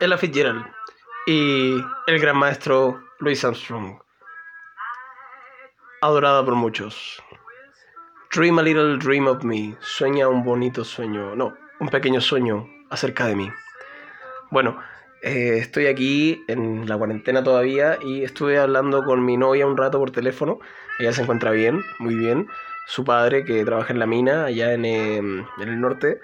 Ella Fitzgerald y el gran maestro Louis Armstrong. Adorada por muchos. Dream a little dream of me. Sueña un bonito sueño. No, un pequeño sueño acerca de mí. Bueno, eh, estoy aquí en la cuarentena todavía y estuve hablando con mi novia un rato por teléfono. Ella se encuentra bien, muy bien. Su padre, que trabaja en la mina allá en, en el norte,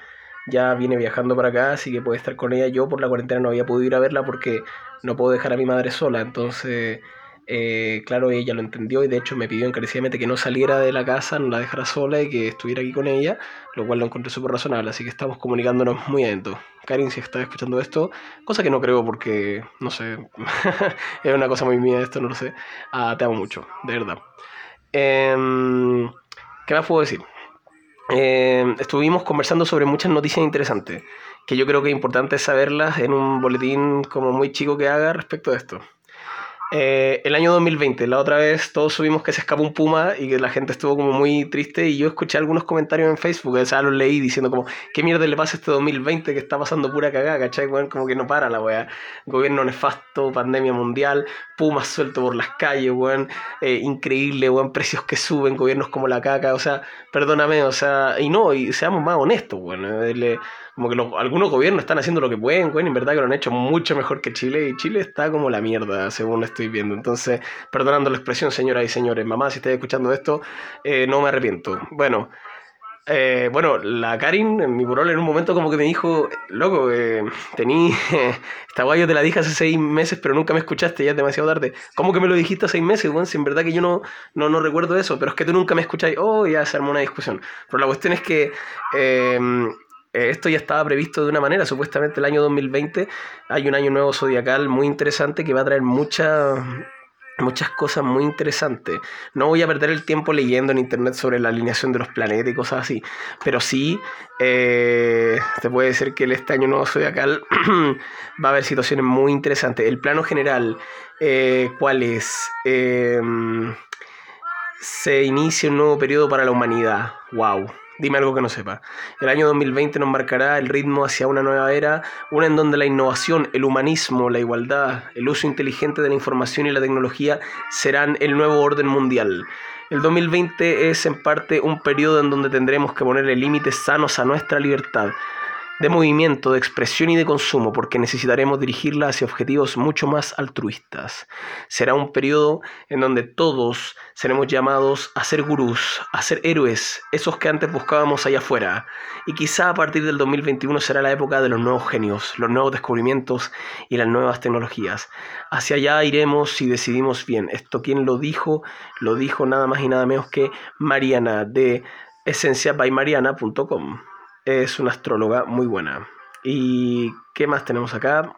ya viene viajando para acá, así que puede estar con ella. Yo por la cuarentena no había podido ir a verla porque no puedo dejar a mi madre sola, entonces eh, claro, ella lo entendió y de hecho me pidió encarecidamente que no saliera de la casa, no la dejara sola y que estuviera aquí con ella, lo cual lo encontré súper razonable, así que estamos comunicándonos muy adentro. Karin, si estás escuchando esto, cosa que no creo porque, no sé, es una cosa muy mía esto, no lo sé, ah, te amo mucho, de verdad. Em, ¿Qué más puedo decir? Em, estuvimos conversando sobre muchas noticias interesantes, que yo creo que es importante saberlas en un boletín como muy chico que haga respecto a esto. Eh, el año 2020, la otra vez todos subimos que se escapó un puma y que la gente estuvo como muy triste y yo escuché algunos comentarios en Facebook, o sea, los leí diciendo como, ¿qué mierda le pasa este 2020 que está pasando pura cagada, cachai? como que no para la weá. Gobierno nefasto, pandemia mundial, pumas suelto por las calles, weón, eh, increíble, weón, precios que suben, gobiernos como la caca, o sea, perdóname, o sea, y no, y seamos más honestos, weón, eh, como que algunos gobiernos están haciendo lo que pueden, güey, en verdad que lo han hecho mucho mejor que Chile y Chile está como la mierda, según estoy viendo. Entonces, perdonando la expresión, señoras y señores, mamá, si estáis escuchando esto, eh, no me arrepiento. Bueno, eh, bueno, la Karin, en mi burol, en un momento como que me dijo, loco, eh, tení, esta guay yo te la dije hace seis meses, pero nunca me escuchaste, ya es demasiado tarde. ¿Cómo que me lo dijiste hace seis meses, güey? Si en verdad que yo no, no, no recuerdo eso, pero es que tú nunca me escucháis, oh, ya se armó una discusión. Pero la cuestión es que... esto ya estaba previsto de una manera, supuestamente el año 2020 hay un año nuevo zodiacal muy interesante que va a traer muchas muchas cosas muy interesantes. No voy a perder el tiempo leyendo en internet sobre la alineación de los planetas y cosas así, pero sí eh, te puede decir que este año nuevo zodiacal va a haber situaciones muy interesantes. El plano general, eh, ¿cuál es? Em, se inicia un nuevo periodo para la humanidad. ¡Wow! Dime algo que no sepa. El año 2020 nos marcará el ritmo hacia una nueva era, una en donde la innovación, el humanismo, la igualdad, el uso inteligente de la información y la tecnología serán el nuevo orden mundial. El 2020 es en parte un periodo en donde tendremos que ponerle límites sanos a nuestra libertad, de movimiento, de expresión y de consumo, porque necesitaremos dirigirla hacia objetivos mucho más altruistas. Será un periodo en donde todos seremos llamados a ser gurús, a ser héroes, esos que antes buscábamos allá afuera. Y quizá a partir del 2021 será la época de los nuevos genios, los nuevos descubrimientos y las nuevas tecnologías. Hacia allá iremos si decidimos bien. Esto quien lo dijo, lo dijo nada más y nada menos que Mariana de esenciabaymariana.com es una astróloga muy buena. ¿Y qué más tenemos acá?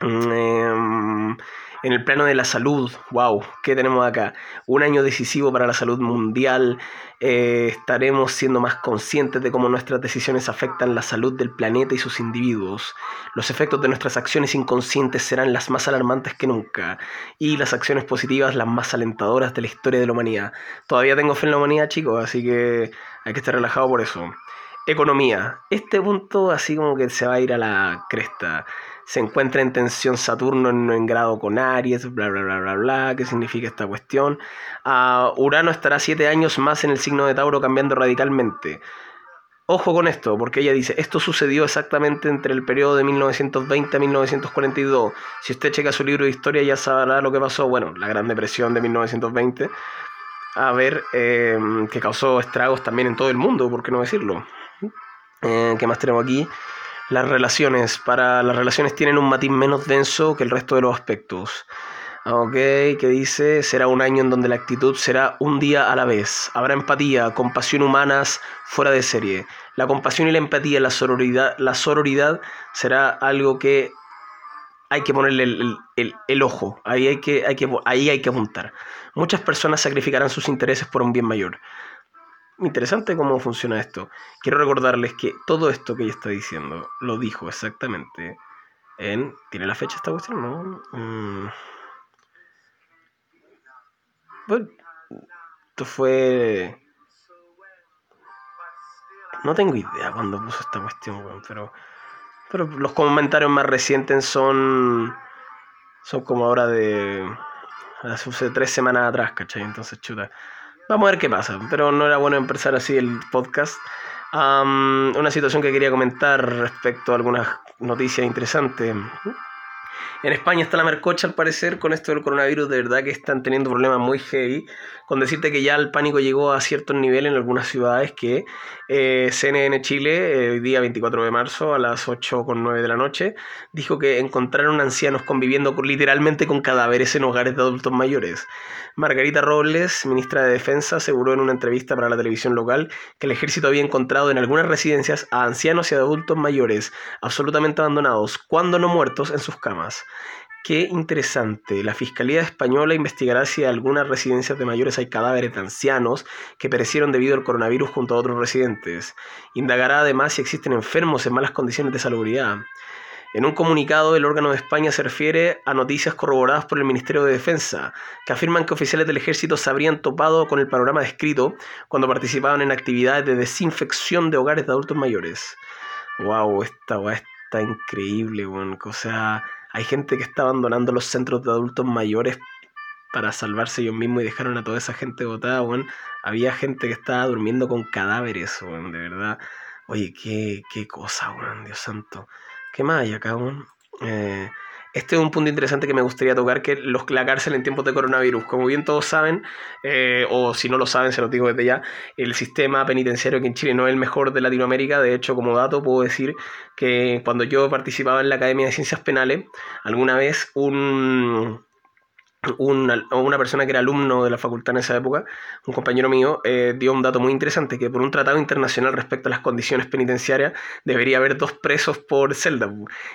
Mm, em, en el plano de la salud, wow, ¿qué tenemos acá? Un año decisivo para la salud mundial. Eh, estaremos siendo más conscientes de cómo nuestras decisiones afectan la salud del planeta y sus individuos. Los efectos de nuestras acciones inconscientes serán las más alarmantes que nunca y las acciones positivas las más alentadoras de la historia de la humanidad. Todavía tengo fe en la humanidad, chicos, así que hay que estar relajado por eso. Economía. Este punto así como que se va a ir a la cresta. Se encuentra en tensión Saturno en, grado con Aries, bla, bla, bla, bla, bla. ¿Qué significa esta cuestión? Uh, Urano estará siete años más en el signo de Tauro cambiando radicalmente. Ojo con esto, porque ella dice, esto sucedió exactamente entre el periodo de 1920 a 1942. Si usted checa su libro de historia ya sabrá lo que pasó. Bueno, la Gran Depresión de 1920. A ver, eh, que causó estragos también en todo el mundo, ¿por qué no decirlo? Eh, ¿Qué más tenemos aquí? Las relaciones. Para las relaciones tienen un matiz menos denso que el resto de los aspectos. Ok, que dice, será un año en donde la actitud será un día a la vez. Habrá empatía, compasión humanas fuera de serie. La compasión y la empatía, la sororidad, la sororidad será algo que hay que ponerle el, el, ojo, ahí hay, que, hay que, ahí hay que apuntar. Muchas personas sacrificarán sus intereses por un bien mayor interesante cómo funciona esto. Quiero recordarles que todo esto que ella está diciendo lo dijo exactamente en... ¿Tiene la fecha esta cuestión? No. Mm. Bueno, esto fue... No tengo idea cuando puso esta cuestión, pero Pero los comentarios más recientes son. Son como ahora de. Hace tres semanas atrás, ¿cachai? Entonces, chuta. Vamos a ver qué pasa. Pero no era bueno empezar así el podcast. una situación que quería comentar respecto a algunas noticias interesantes. En España está la mercocha al parecer con esto del coronavirus, de verdad que están teniendo problemas muy heavy. Con decirte que ya el pánico llegó a ciertos niveles en algunas ciudades que eh, CNN Chile, eh, día 24 de marzo a las 8.9 de la noche, dijo que encontraron ancianos conviviendo literalmente con cadáveres en hogares de adultos mayores. Margarita Robles, ministra de Defensa, aseguró en una entrevista para la televisión local que el ejército había encontrado en algunas residencias a ancianos y adultos mayores absolutamente abandonados, cuando no muertos, en sus camas. Qué interesante. La Fiscalía Española investigará si en algunas residencias de mayores hay cadáveres de ancianos que perecieron debido al coronavirus junto a otros residentes. Indagará además si existen enfermos en malas condiciones de salubridad. En un comunicado, el órgano de España se refiere a noticias corroboradas por el Ministerio de Defensa, que afirman que oficiales del ejército se habrían topado con el panorama descrito cuando participaban en actividades de desinfección de hogares de adultos mayores. ¡Wow! Esta está increíble, bueno. O sea, hay gente que está abandonando los centros de adultos mayores para salvarse ellos mismos y dejaron a toda esa gente botada, bueno. Había gente que estaba durmiendo con cadáveres, bueno, de verdad. Oye, qué, qué cosa, bueno, Dios santo. ¿Qué más hay acá? Eh, este es un punto interesante que me gustaría tocar, que los, la cárcel en tiempos de coronavirus. Como bien todos saben, eh, o si no lo saben, se lo digo desde ya, el sistema penitenciario que en Chile no es el mejor de Latinoamérica. De hecho, como dato, puedo decir que cuando yo participaba en la Academia de Ciencias Penales, alguna vez un una, una, persona que era alumno de la facultad en esa época, un compañero mío, eh, dio un dato muy interesante, que por un tratado internacional respecto a las condiciones penitenciarias debería haber dos presos por celda.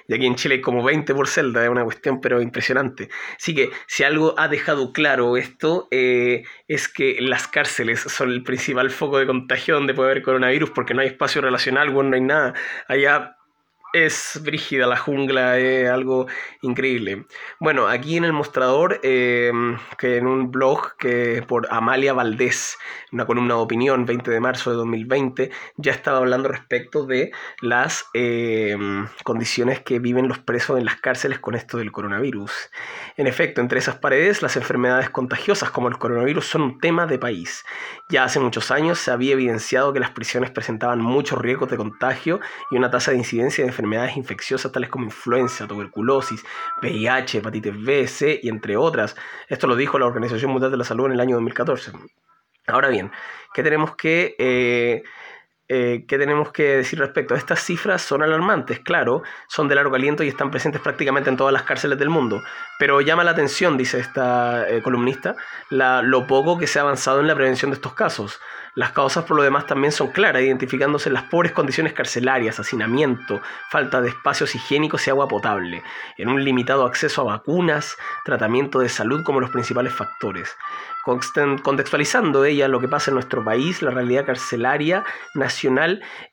Y aquí en Chile hay como 20 por celda, es una cuestión pero impresionante. Así que si algo ha dejado claro esto, eh, es que las cárceles son el principal foco de contagio donde puede haber coronavirus, porque no hay espacio relacional, bueno, no hay nada. Allá es brígida la jungla, es algo increíble. Bueno, aquí en el mostrador, em, que en un blog que por Amalia Valdés, una columna de opinión, 20 de marzo de 2020, ya estaba hablando respecto de las em, condiciones que viven los presos en las cárceles con esto del coronavirus. En efecto, entre esas paredes, las enfermedades contagiosas como el coronavirus son un tema de país. Ya hace muchos años se había evidenciado que las prisiones presentaban muchos riesgos de contagio y una tasa de incidencia de enfermedades enfermedades infecciosas tales como influenza, tuberculosis, VIH, hepatitis B, C y entre otras. Esto lo dijo la Organización Mundial de la Salud en el año 2014. Ahora bien, ¿qué tenemos que... Eh, eh, ¿Qué tenemos que decir respecto? Estas cifras son alarmantes, claro, son de largo aliento y están presentes prácticamente en todas las cárceles del mundo. Pero llama la atención, dice esta eh, columnista, lo poco que se ha avanzado en la prevención de estos casos. Las causas por lo demás también son claras, identificándose las pobres condiciones carcelarias, hacinamiento, falta de espacios higiénicos y agua potable, en un limitado acceso a vacunas, tratamiento de salud como los principales factores contextualizando ella lo que pasa en nuestro país, la realidad carcelaria nacional,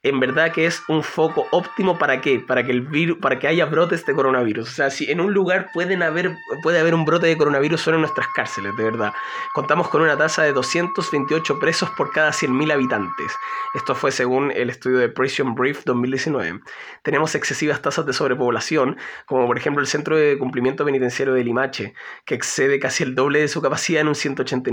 en verdad que es un foco óptimo para qué? Para que el virus, para que haya brotes de coronavirus. O sea, si en un lugar pueden haber, puede haber un brote de coronavirus son en nuestras cárceles, de verdad. Contamos con una tasa de 228 presos por cada 100.000 habitantes. Esto fue según el estudio de Prison Brief 2019. Tenemos excesivas tasas de sobrepoblación, como por ejemplo el Centro de Cumplimiento Penitenciario de Limache, que excede casi el doble de su capacidad en un 180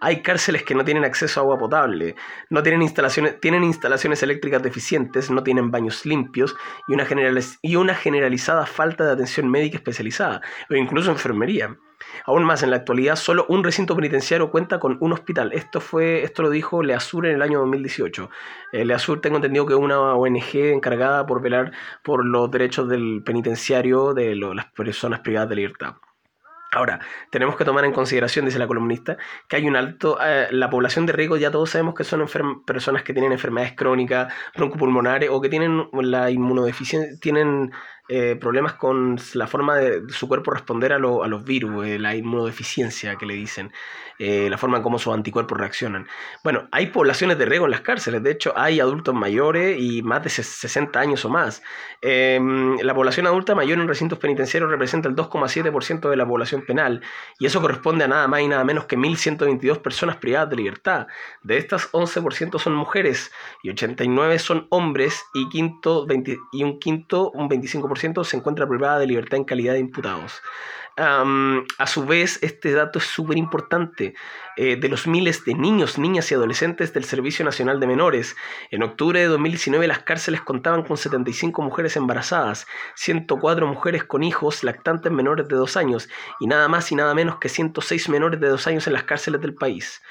hay cárceles que no tienen acceso a agua potable, no tienen instalaciones, tienen instalaciones eléctricas deficientes, no tienen baños limpios y una, generalizada falta de atención médica especializada o incluso enfermería. Aún más, en la actualidad, solo un recinto penitenciario cuenta con un hospital. Esto, fue, esto lo dijo Leasur en el año 2018. Eh, Leasur tengo entendido que es una ONG encargada por velar por los derechos del penitenciario de las personas privadas de libertad. Ahora, tenemos que tomar en consideración, dice la columnista, que hay un alto, eh, la población de riesgo ya todos sabemos que son personas que tienen enfermedades crónicas, broncopulmonares o que tienen la inmunodeficiencia, tienen eh, problemas con la forma de, su cuerpo responder a, los virus, eh, la inmunodeficiencia que le dicen, la forma en cómo sus anticuerpos reaccionan. Bueno, hay poblaciones de riesgo en las cárceles, de hecho hay adultos mayores y más de 60 años o más. Em, la población adulta mayor en recintos penitenciarios representa el 2,7% de la población penal y eso corresponde a nada más y nada menos que 1.122 personas privadas de libertad. De estas, 11% son mujeres y 89 son hombres y, quinto, y un quinto, un 25% se encuentra privada de libertad en calidad de imputados a su vez, este dato es súper importante. Eh, de los miles de niños, niñas y adolescentes del Servicio Nacional de Menores, en octubre de 2019 las cárceles contaban con 75 mujeres embarazadas, 104 mujeres con hijos lactantes menores de 2 años y nada más y nada menos que 106 menores de 2 años en las cárceles del país.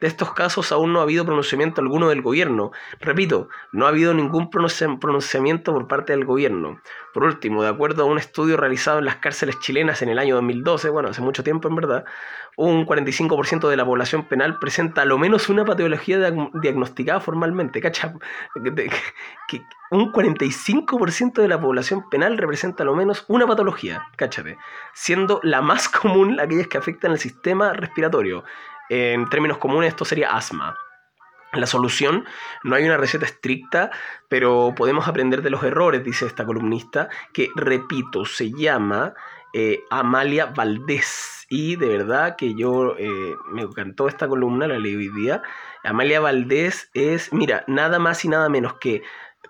De estos casos aún no ha habido pronunciamiento alguno del gobierno. Repito, no ha habido ningún pronunciamiento por parte del gobierno. Por último, de acuerdo a un estudio realizado en las cárceles chilenas en el año 2012, bueno, hace mucho tiempo en verdad, un 45% de la población penal presenta lo menos una patología diagnosticada formalmente. ¿Cacha? un 45% de la población penal representa lo menos una patología, cáchate, siendo la más común aquellas que afectan el sistema respiratorio. En términos comunes esto sería asma. La solución, no hay una receta estricta, pero podemos aprender de los errores, dice esta columnista, que, repito, se llama eh, Amalia Valdés. Y de verdad que yo eh, me encantó esta columna, la leí hoy día. Amalia Valdés es, mira, nada más y nada menos que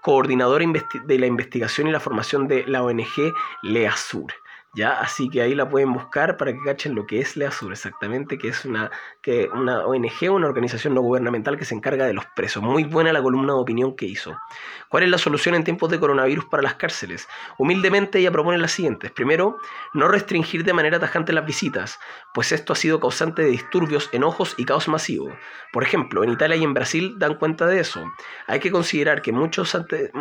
coordinadora de la investigación y la formación de la ONG LEASUR. ¿Ya? Así que ahí la pueden buscar para que cachen lo que es LEASUR exactamente, que es una, que una ONG, una organización no gubernamental que se encarga de los presos. Muy buena la columna de opinión que hizo. ¿Cuál es la solución en tiempos de coronavirus para las cárceles? Humildemente ella propone las siguientes. Primero, no restringir de manera tajante las visitas, pues esto ha sido causante de disturbios, enojos y caos masivo. Por ejemplo, en Italia y en Brasil dan cuenta de eso. Hay que considerar que muchos ante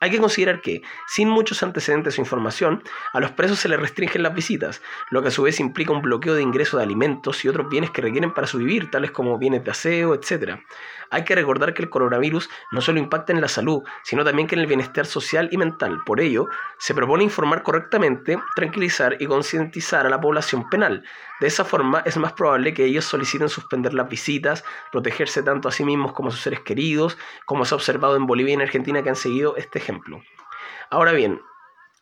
hay que considerar que, sin muchos antecedentes o información, a los presos se les restringen las visitas, lo que a su vez implica un bloqueo de ingreso de alimentos y otros bienes que requieren para su vivir, tales como bienes de aseo, etc. Hay que recordar que el coronavirus no solo impacta en la salud, sino también que en el bienestar social y mental. Por ello, se propone informar correctamente, tranquilizar y concientizar a la población penal. De esa forma, es más probable que ellos soliciten suspender las visitas, protegerse tanto a sí mismos como a sus seres queridos, como se ha observado en Bolivia y en Argentina que han seguido este Ahora bien,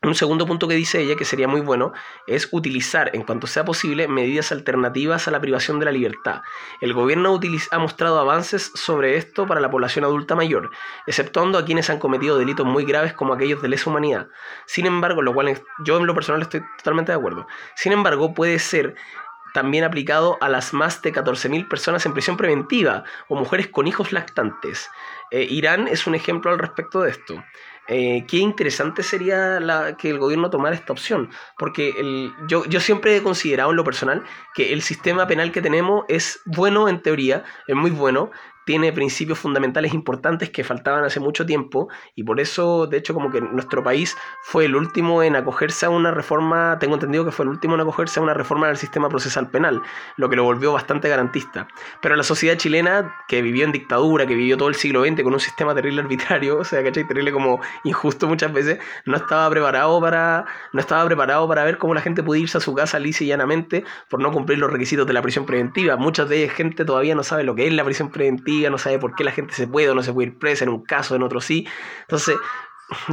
un segundo punto que dice ella, que sería muy bueno, es utilizar, en cuanto sea posible, medidas alternativas a la privación de la libertad. El gobierno ha mostrado avances sobre esto para la población adulta mayor, exceptuando a quienes han cometido delitos muy graves como aquellos de lesa humanidad. Sin embargo, lo cual yo en lo personal estoy totalmente de acuerdo. Sin embargo, puede ser también aplicado a las más de 14.000 personas en prisión preventiva o mujeres con hijos lactantes. Eh, Irán es un ejemplo al respecto de esto. Eh, qué interesante sería la, que el gobierno tomara esta opción, porque el, yo, yo siempre he considerado en lo personal que el sistema penal que tenemos es bueno en teoría, es muy bueno, tiene principios fundamentales importantes que faltaban hace mucho tiempo y por eso, de hecho, como que nuestro país fue el último en acogerse a una reforma, tengo entendido que fue el último en acogerse a una reforma del sistema procesal penal, lo que lo volvió bastante garantista. Pero la sociedad chilena, que vivió en dictadura, que vivió todo el siglo XX con un sistema terrible arbitrario, o sea, ¿cachai? Terrible como injusto muchas veces, no estaba preparado para, no estaba preparado para ver cómo la gente puede irse a su casa lisa y llanamente por no cumplir los requisitos de la prisión preventiva. Muchas de ellas gente todavía no sabe lo que es la prisión preventiva no sabe por qué la gente se puede o no se puede ir presa en un caso, en otro sí. Entonces,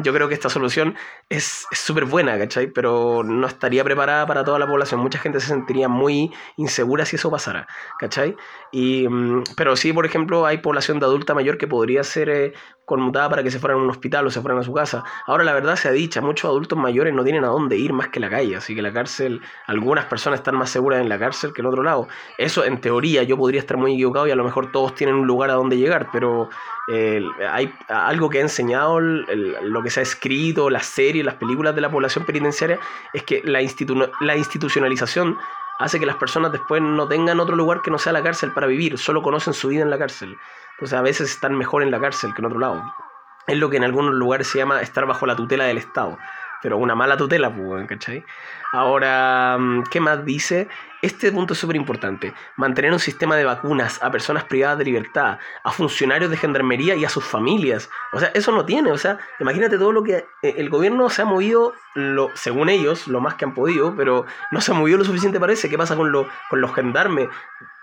yo creo que esta solución es súper buena, ¿cachai? Pero no estaría preparada para toda la población. Mucha gente se sentiría muy insegura si eso pasara, ¿cachai? Y, mm, pero sí, por ejemplo, hay población de adulta mayor que podría ser eh, conmutada para que se fueran a un hospital o se fueran a su casa. Ahora, la verdad se ha dicho, muchos adultos mayores no tienen a dónde ir más que la calle, así que la cárcel, algunas personas están más seguras en la cárcel que en otro lado. Eso, en teoría, yo podría estar muy equivocado y a lo mejor todos tienen un lugar a donde llegar, pero hay algo que ha enseñado lo que se ha escrito, las series, las películas de la población penitenciaria, es que la, la institucionalización hace que las personas después no tengan otro lugar que no sea la cárcel para vivir, solo conocen su vida en la cárcel. Entonces a veces están mejor en la cárcel que en otro lado. Es lo que en algunos lugares se llama estar bajo la tutela del Estado. Pero una mala tutela, pues, ¿cachai? Ahora, mm, ¿qué más dice? Este punto es súper importante. Mantener un sistema de vacunas a personas privadas de libertad, a funcionarios de gendarmería y a sus familias. O sea, eso no tiene. O sea, imagínate todo lo que eh, el gobierno se ha movido, lo, según ellos, lo más que han podido, pero no se ha movido lo suficiente parece. ¿Qué pasa con, lo, con los gendarmes?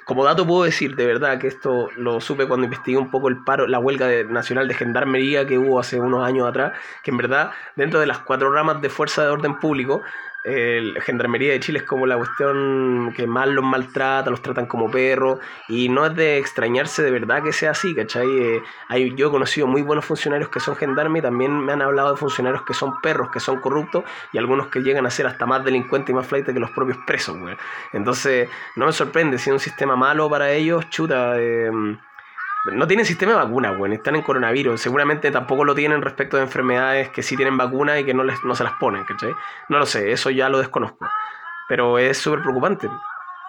como dato puedo decir de verdad que esto lo supe cuando investigué un poco el paro, la huelga nacional de gendarmería que hubo hace unos años atrás, que en verdad dentro de las cuatro ramas de fuerza de orden público el Gendarmería de Chile es como la cuestión que más los maltrata, los tratan como perros, y no es de extrañarse de verdad que sea así, ¿cachai? Eh, hay, yo he conocido muy buenos funcionarios que son gendarmes y también me han hablado de funcionarios que son perros, que son corruptos, y algunos que llegan a ser hasta más delincuentes y más flight que los propios presos, güey. Entonces, no me sorprende, si es un sistema malo para ellos, chuta, eh, no tienen sistema de vacuna, bueno, están en coronavirus. Seguramente tampoco lo tienen respecto de enfermedades que sí tienen vacuna y que no, les, no se las ponen, ¿cachai? No lo sé, eso ya lo desconozco. Pero es súper preocupante.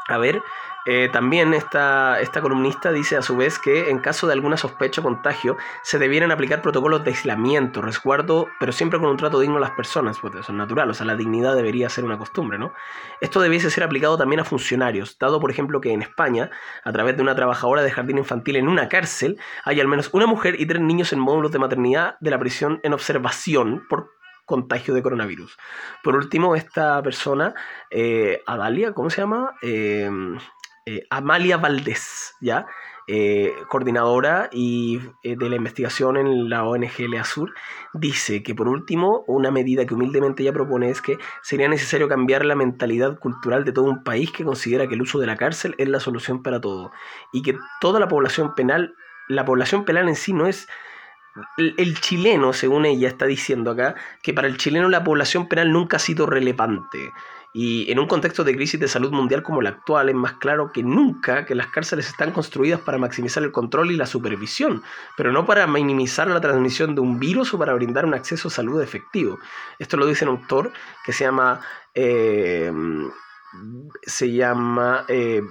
A ver, eh, también esta, esta columnista dice a su vez que en caso de alguna sospecha o contagio se debieran aplicar protocolos de aislamiento, resguardo, pero siempre con un trato digno a las personas, pues eso es natural, o sea, la dignidad debería ser una costumbre, ¿no? Esto debiese ser aplicado también a funcionarios, dado por ejemplo que en España, a través de una trabajadora de jardín infantil en una cárcel, hay al menos una mujer y tres niños en módulos de maternidad de la prisión en observación por contagio de coronavirus. Por último, esta persona, eh, Adalia, ¿cómo se llama? Eh, eh, Amalia Valdés, ¿ya? Eh, coordinadora y, eh, de la investigación en la ONG Leasur, dice que por último, una medida que humildemente ella propone es que sería necesario cambiar la mentalidad cultural de todo un país que considera que el uso de la cárcel es la solución para todo y que toda la población penal, la población penal en sí no es el, chileno, según ella está diciendo acá, que para el chileno la población penal nunca ha sido relevante. Y en un contexto de crisis de salud mundial como el actual, es más claro que nunca que las cárceles están construidas para maximizar el control y la supervisión, pero no para minimizar la transmisión de un virus o para brindar un acceso a salud efectivo. Esto lo dice un autor que se llama. Eh, se llama. Eh,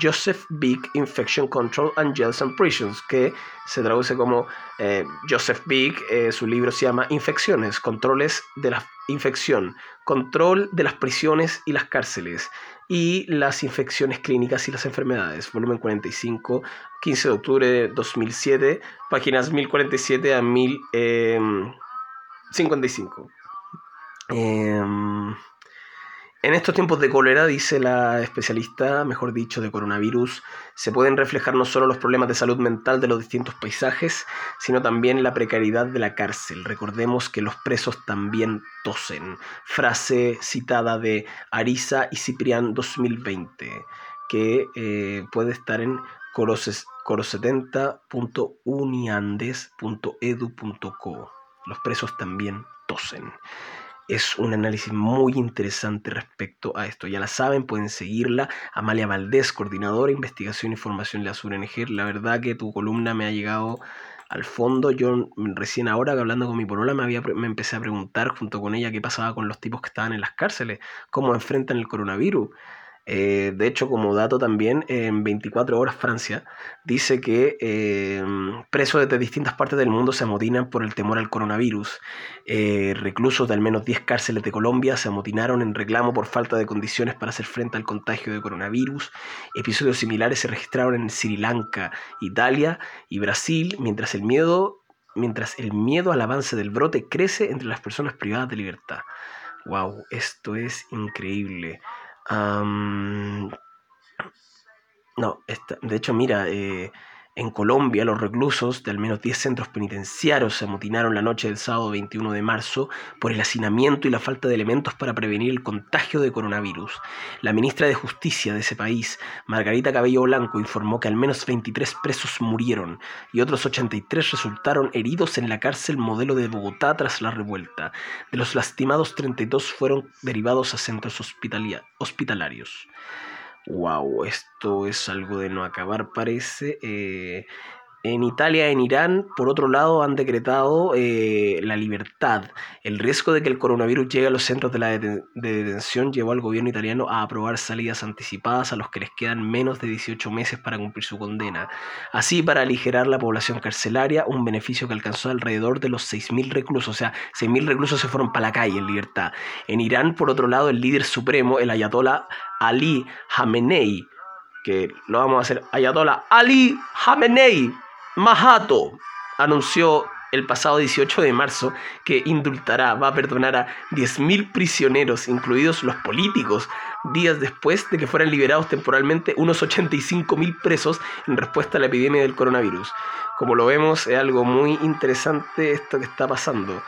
Joseph Big Infection Control and Jails and Prisons, que se traduce como eh, Joseph Big, su libro se llama Infecciones, controles de la infección, control de las prisiones y las cárceles y las infecciones clínicas y las enfermedades, volumen 45, 15 de octubre de 2007, páginas 1047 a 1055. Eh, en estos tiempos de cólera, dice la especialista, mejor dicho, de coronavirus, se pueden reflejar no solo los problemas de salud mental de los distintos paisajes, sino también la precariedad de la cárcel. Recordemos que los presos también tosen. Frase citada de Arisa y Ciprián 2020, que eh, puede estar en coro70.uniandes.edu.co. Los presos también tosen es un análisis muy interesante respecto a esto. Ya la saben, pueden seguirla. Amalia Valdés, coordinadora investigación y formación de la SURNG. La verdad que tu columna me ha llegado al fondo. Yo recién ahora hablando con mi polola me, había, me empecé a preguntar junto con ella qué pasaba con los tipos que estaban en las cárceles, cómo enfrentan el coronavirus. Eh, de hecho, como dato también, en 24 horas Francia dice que eh, presos de distintas partes del mundo se amotinan por el temor al coronavirus. Eh, reclusos de al menos 10 cárceles de Colombia se amotinaron en reclamo por falta de condiciones para hacer frente al contagio de coronavirus. Episodios similares se registraron en Sri Lanka, Italia y Brasil, mientras el miedo, mientras el miedo al avance del brote crece entre las personas privadas de libertad. ¡Wow! Esto es increíble no, de hecho, mira, eh, en Colombia los reclusos de al menos 10 centros penitenciarios se amotinaron la noche del sábado 21 de marzo por el hacinamiento y la falta de elementos para prevenir el contagio de coronavirus. La ministra de Justicia de ese país, Margarita Cabello Blanco, informó que al menos 23 presos murieron y otros 83 resultaron heridos en la cárcel modelo de Bogotá tras la revuelta. De los lastimados, 32 fueron derivados a centros hospitalarios wow, esto es algo de no acabar, parece. Eh, En Italia, en Irán, por otro lado, han decretado eh, la libertad. El riesgo de que el coronavirus llegue a los centros de, de detención llevó al gobierno italiano a aprobar salidas anticipadas a los que les quedan menos de 18 meses para cumplir su condena. Así, para aligerar la población carcelaria, un beneficio que alcanzó alrededor de los 6.000 reclusos. O sea, 6.000 reclusos se fueron para la calle en libertad. En Irán, por otro lado, el líder supremo, el ayatollah Ali Khamenei, que lo vamos a hacer ayatollah Ali Khamenei, Mahato anunció el pasado 18 de marzo que indultará, va a perdonar a 10.000 prisioneros, incluidos los políticos, días después de que fueran liberados temporalmente unos 85.000 presos en respuesta a la epidemia del coronavirus. Como lo vemos, es algo muy interesante esto que está pasando.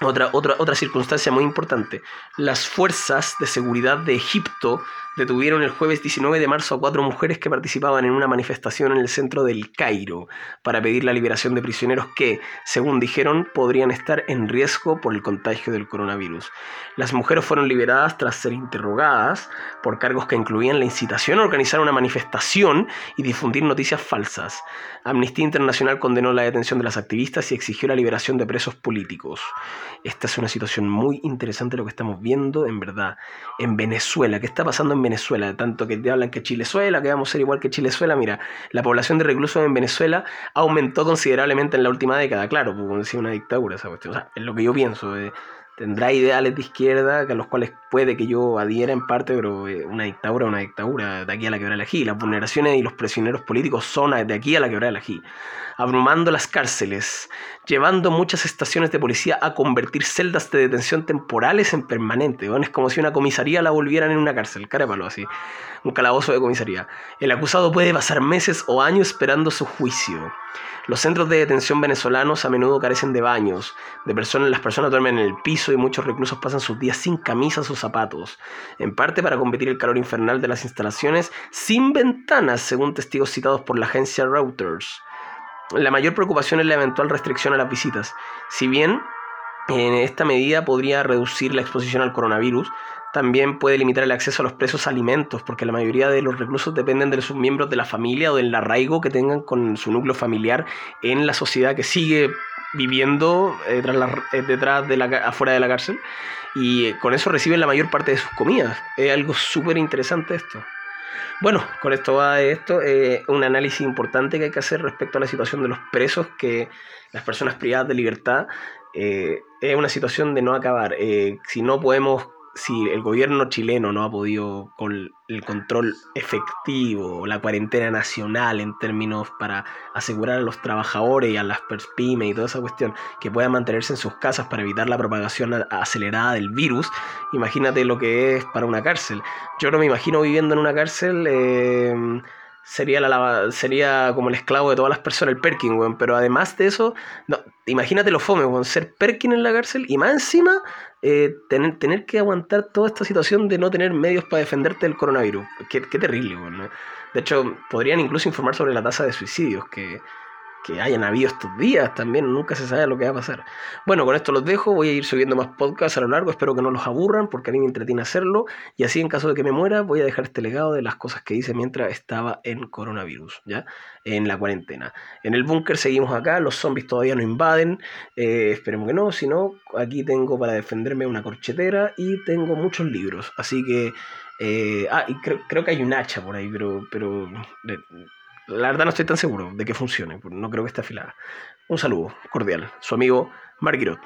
otra, otra, otra circunstancia muy importante. Las fuerzas de seguridad de Egipto detuvieron el jueves 19 de marzo a cuatro mujeres que participaban en una manifestación en el centro del Cairo para pedir la liberación de prisioneros que, según dijeron, podrían estar en riesgo por el contagio del coronavirus. Las mujeres fueron liberadas tras ser interrogadas por cargos que incluían la incitación a organizar una manifestación y difundir noticias falsas. Amnistía Internacional condenó la detención de las activistas y exigió la liberación de presos políticos. Esta es una situación muy interesante lo que estamos viendo, en verdad, en Venezuela. ¿Qué está pasando en Venezuela, tanto que te hablan que Chilezuela, que vamos a ser igual que Chilezuela, mira, la población de reclusos en Venezuela aumentó considerablemente en la última década, claro, pues, como decía una dictadura esa cuestión, o sea, es lo que yo pienso, eh, tendrá ideales de izquierda a los cuales puede que yo adhiera en parte, pero eh, una dictadura una dictadura, de aquí a la quebrada de la G. Las vulneraciones y los prisioneros políticos son de aquí a la quebrada de la G. Abrumando las cárceles, llevando muchas estaciones de policía a convertir celdas de detención temporales en permanentes. Es como si una comisaría la volvieran en una cárcel, carépalo así. Un calabozo de comisaría. El acusado puede pasar meses o años esperando su juicio. Los centros de detención venezolanos a menudo carecen de baños, de personas, las personas duermen en el piso y muchos reclusos pasan sus días sin camisas o zapatos, en parte para combatir el calor infernal de las instalaciones sin ventanas, según testigos citados por la agencia Reuters. La mayor preocupación es la eventual restricción a las visitas. Si bien en esta medida podría reducir la exposición al coronavirus, también puede limitar el acceso a los presos alimentos, porque la mayoría de los reclusos dependen de sus miembros de la familia o del arraigo que tengan con su núcleo familiar en la sociedad que sigue viviendo eh, eh, detrás de la, afuera de la cárcel y eh, con eso reciben la mayor parte de sus comidas. Es algo súper interesante esto. Bueno, con esto va esto, un análisis importante que hay que hacer respecto a la situación de los presos, que las personas privadas de libertad, es una situación de no acabar. si no podemos si el gobierno chileno no ha podido con el control efectivo, la cuarentena nacional en términos para asegurar a los trabajadores y a las pymes y toda esa cuestión que puedan mantenerse en sus casas para evitar la propagación acelerada del virus, imagínate lo que es para una cárcel. Yo no me imagino viviendo en una cárcel. Eh, sería, la, sería como el esclavo de todas las personas, el Perkin, weón. Pero además de eso, no, imagínate lo fome, weón, ser Perkin en la cárcel y más encima eh, tener, tener que aguantar toda esta situación de no tener medios para defenderte del coronavirus. Qué, terrible, weón. De hecho, podrían incluso informar sobre la tasa de suicidios, que que hayan habido estos días también, nunca se sabe lo que va a pasar. Bueno, con esto los dejo, voy a ir subiendo más podcasts a lo largo, espero que no los aburran porque a mí me entretiene hacerlo y así en caso de que me muera voy a dejar este legado de las cosas que hice mientras estaba en coronavirus, ¿ya? En la cuarentena. En el búnker seguimos acá, los zombies todavía no invaden, eh, esperemos que no, si no, aquí tengo para defenderme una corchetera y tengo muchos libros, así que... Eh, ah, y creo, creo, que hay un hacha por ahí, pero, pero la verdad no estoy tan seguro de que funcione, no creo que esté afilada. Un saludo cordial, su amigo Marguerite.